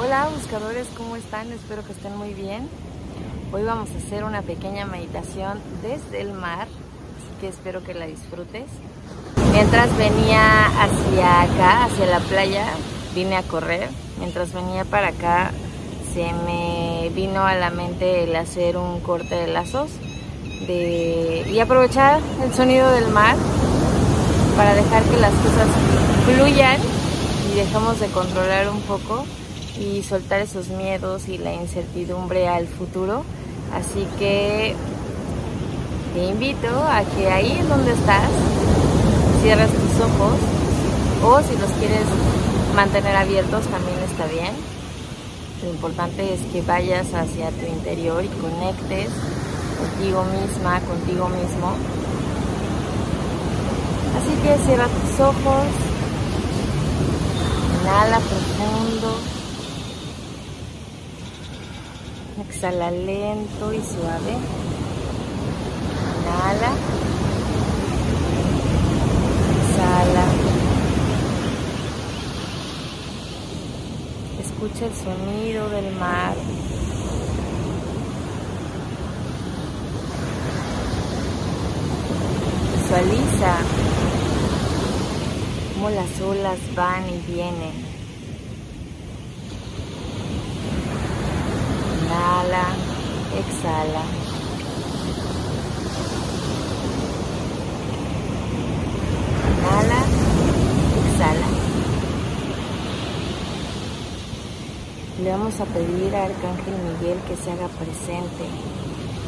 Hola buscadores, ¿cómo están? Espero que estén muy bien. Hoy vamos a hacer una pequeña meditación desde el mar, así que espero que la disfrutes. Mientras venía hacia acá, hacia la playa, vine a correr. Mientras venía para acá, se me vino a la mente el hacer un corte de lazos y aprovechar el sonido del mar para dejar que las cosas fluyan y dejamos de controlar un poco y soltar esos miedos y la incertidumbre al futuro. Así que te invito a que ahí en donde estás cierres tus ojos o si los quieres mantener abiertos también está bien. Lo importante es que vayas hacia tu interior y conectes contigo misma, contigo mismo. Así que cierra tus ojos, inhala profundo. Exhala lento y suave. Inhala. Exhala. Escucha el sonido del mar. Visualiza cómo las olas van y vienen. Inhala, exhala. Inhala, exhala. Le vamos a pedir a Arcángel Miguel que se haga presente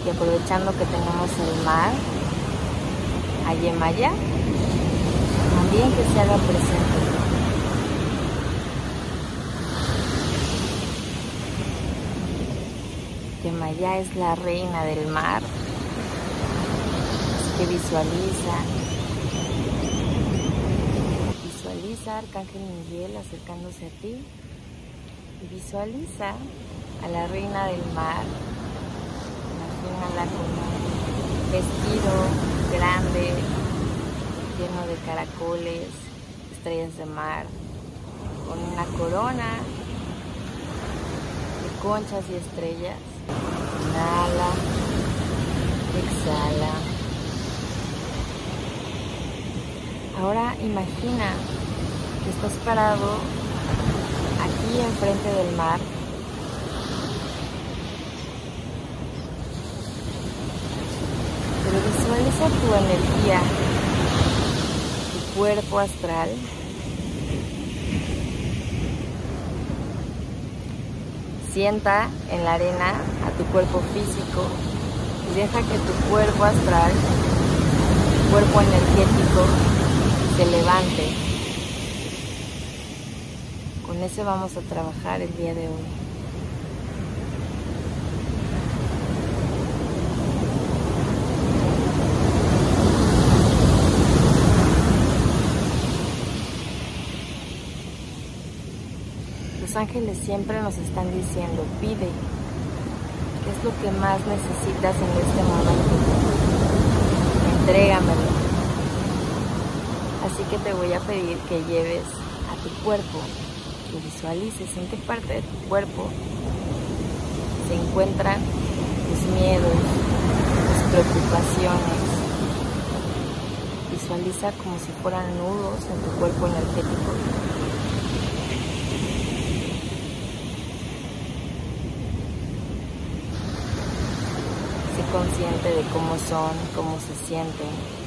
y aprovechando que tenemos el mar, Ayemaya, también que se haga presente. Yemaya es la reina del mar, que visualiza, visualiza Arcángel Miguel acercándose a ti. Y visualiza a la reina del mar, imagínala con un vestido grande, lleno de caracoles, estrellas de mar, con una corona de conchas y estrellas. Inhala, exhala. Ahora imagina que estás parado aquí enfrente del mar. Pero visualiza tu energía, tu cuerpo astral Sienta en la arena a tu cuerpo físico y deja que tu cuerpo astral, tu cuerpo energético, se levante. Con ese vamos a trabajar el día de hoy. Ángeles siempre nos están diciendo, pide, ¿qué es lo que más necesitas en este momento? Entrégamelo. Así que te voy a pedir que lleves a tu cuerpo, que visualices en qué parte de tu cuerpo se encuentran tus miedos, tus preocupaciones. Visualiza como si fueran nudos en tu cuerpo energético consciente de cómo son, cómo se sienten.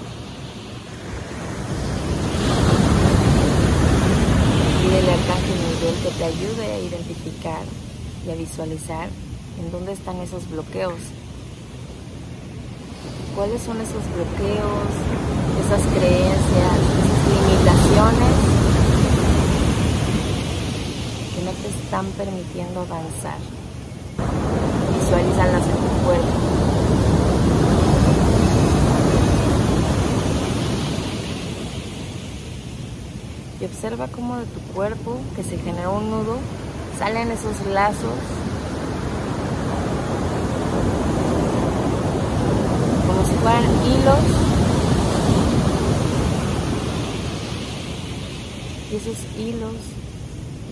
Al Arcángel Miguel que te ayude a identificar y a visualizar en dónde están esos bloqueos. ¿Cuáles son esos bloqueos, esas creencias, limitaciones que no te están permitiendo avanzar? Visualízalas en tu cuerpo. Observa cómo de tu cuerpo que se generó un nudo salen esos lazos como si fueran hilos y esos hilos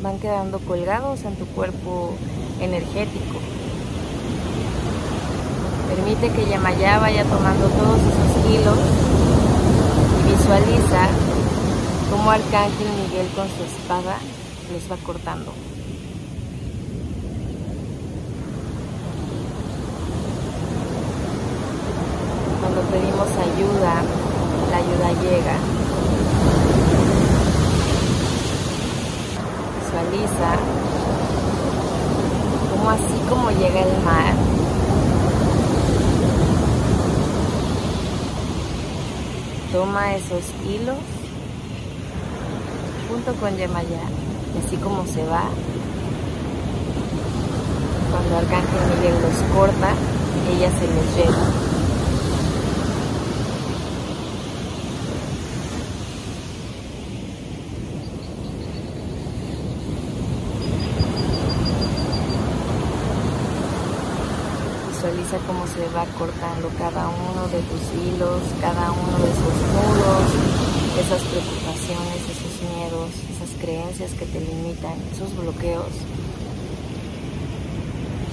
van quedando colgados en tu cuerpo energético. Permite que Yemayá vaya tomando todos esos hilos y visualiza cómo Arcángel Miguel con su espada los va cortando. Cuando pedimos ayuda, la ayuda llega. Visualiza cómo así como llega el mar, toma esos hilos junto con Yemayá y así como se va, cuando Arcángel Miguel los corta, ella se los lleva. Visualiza cómo se va cortando cada uno de tus hilos, cada uno de esos nudos, esas preocupaciones, esos esas creencias que te limitan, esos bloqueos.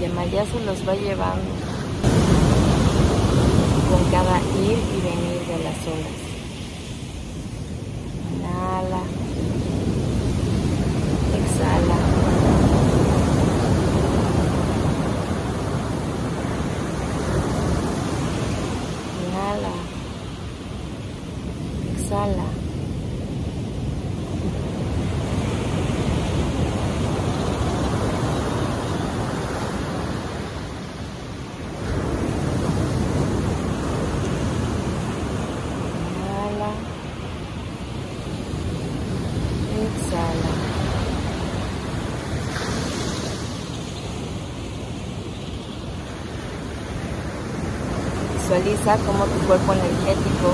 Y Amaya se los va llevando con cada ir y venir de las olas. Exhala. exhala. Inhala. Exhala. Visualiza cómo tu cuerpo energético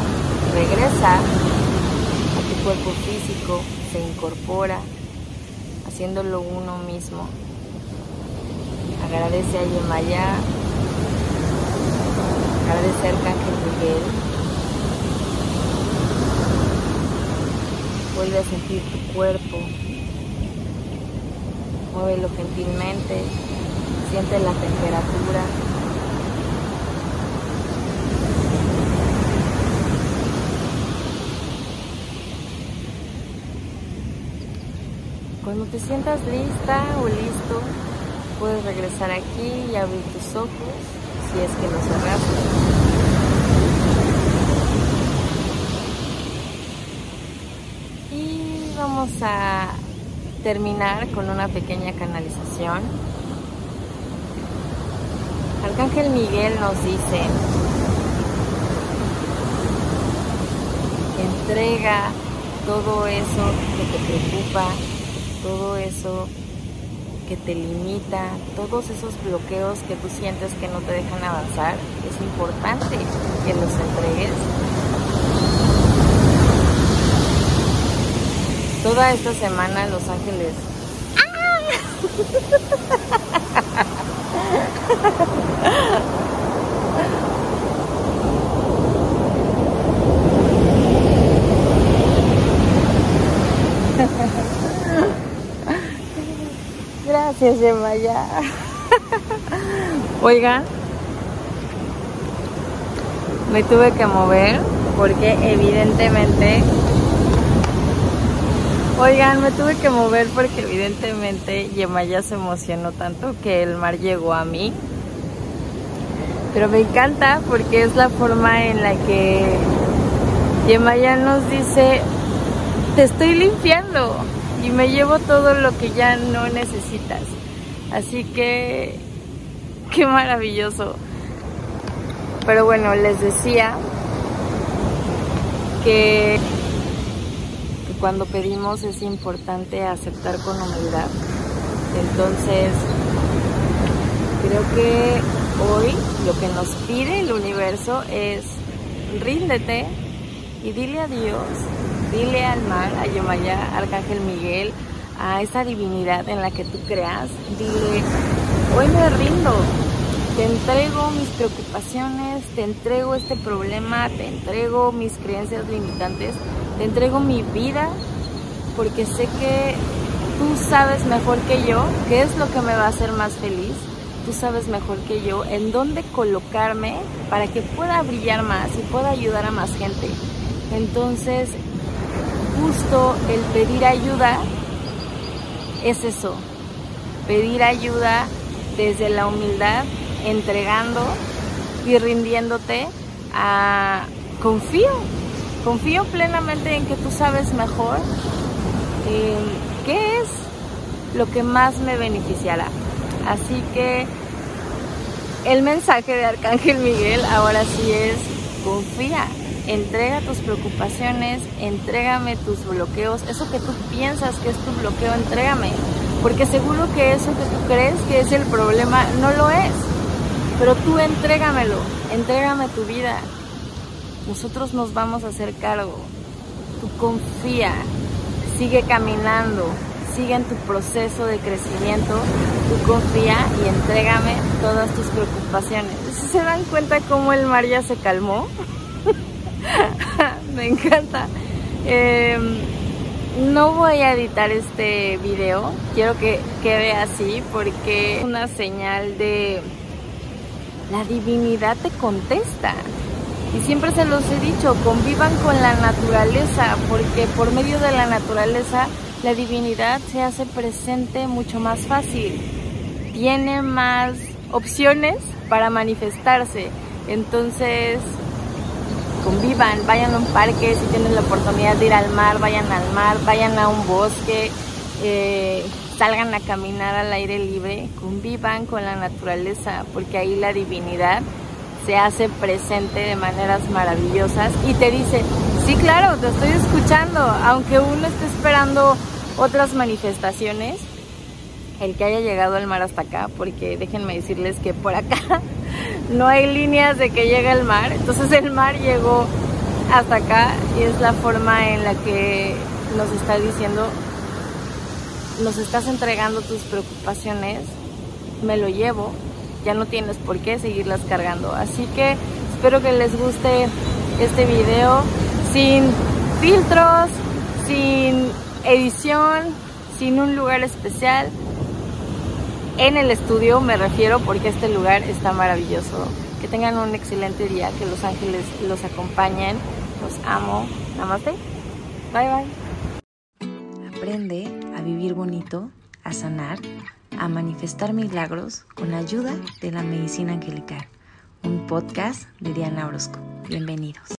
regresa a tu cuerpo físico, se incorpora, haciéndolo uno mismo. Agradece a Yemaya, agradece a Arcángel Miguel. Vuelve a sentir tu cuerpo, muévelo gentilmente, siente la temperatura. Cuando te sientas lista o listo, puedes regresar aquí y abrir tus ojos si es que los cerraste. Y vamos a terminar con una pequeña canalización. Arcángel Miguel nos dice, entrega todo eso que te preocupa, todo eso que te limita, todos esos bloqueos que tú sientes que no te dejan avanzar, es importante que los entregues. Toda esta semana Los Ángeles... Gracias. Oigan, me tuve que mover porque evidentemente... Oigan, me tuve que mover porque evidentemente Yemaya se emocionó tanto que el mar llegó a mí. Pero me encanta porque es la forma en la que Yemaya nos dice, te estoy limpiando y me llevo todo lo que ya no necesitas. Así que, qué maravilloso. Pero bueno, les decía que, cuando pedimos es importante aceptar con humildad. Entonces, creo que hoy lo que nos pide el universo es ríndete y dile a Dios dile al mar, a Yomaya, Arcángel Miguel, a esa divinidad en la que tú creas, dile, hoy me rindo, te entrego mis preocupaciones, te entrego este problema, te entrego mis creencias limitantes, te entrego mi vida, porque sé que tú sabes mejor que yo qué es lo que me va a hacer más feliz. Tú sabes mejor que yo en dónde colocarme para que pueda brillar más y pueda ayudar a más gente. Entonces, justo el pedir ayuda es eso. Pedir ayuda desde la humildad, entregando y rindiéndote a confío, confío plenamente en que tú sabes mejor eh, qué es lo que más me beneficiará. Así que el mensaje de Arcángel Miguel ahora sí es confía, entrega tus preocupaciones, entrégame tus bloqueos, eso que tú piensas que es tu bloqueo, entrégame, porque seguro que eso que tú crees que es el problema no lo es, pero tú entrégamelo, entrégame tu vida, nosotros nos vamos a hacer cargo. Tú confía, sigue caminando, sigue en tu proceso de crecimiento, tú confía y entrégame todas tus preocupaciones. ¿Se dan cuenta cómo el mar ya se calmó? Me encanta. Em, no voy a editar este video, quiero que quede así porque es una señal de la divinidad te contesta. Y siempre se los he dicho, convivan con la naturaleza, porque por medio de la naturaleza la divinidad se hace presente mucho más fácil. Tiene más opciones para manifestarse. Entonces, convivan, vayan a un parque, si tienen la oportunidad de ir al mar, vayan al mar, vayan a un bosque, eh, salgan a caminar al aire libre, convivan con la naturaleza, porque ahí la divinidad se hace presente de maneras maravillosas. Y te dice, sí, claro, te estoy escuchando, aunque uno esté esperando otras manifestaciones, el que haya llegado al mar hasta acá, porque déjenme decirles que por acá no hay líneas de que llegue el mar, entonces el mar llegó hasta acá y es la forma en la que nos está diciendo, nos estás entregando tus preocupaciones, me lo llevo, ya no tienes por qué seguirlas cargando. Así que espero que les guste este video sin filtros, sin edición, sin un lugar especial. En el estudio me refiero porque este lugar está maravilloso. Que tengan un excelente día, que los ángeles los acompañen. Los amo. Namaste. Bye bye. Aprende a vivir bonito, a sanar a manifestar milagros con ayuda de la medicina angelical, un podcast de Diana Orozco. Bienvenidos.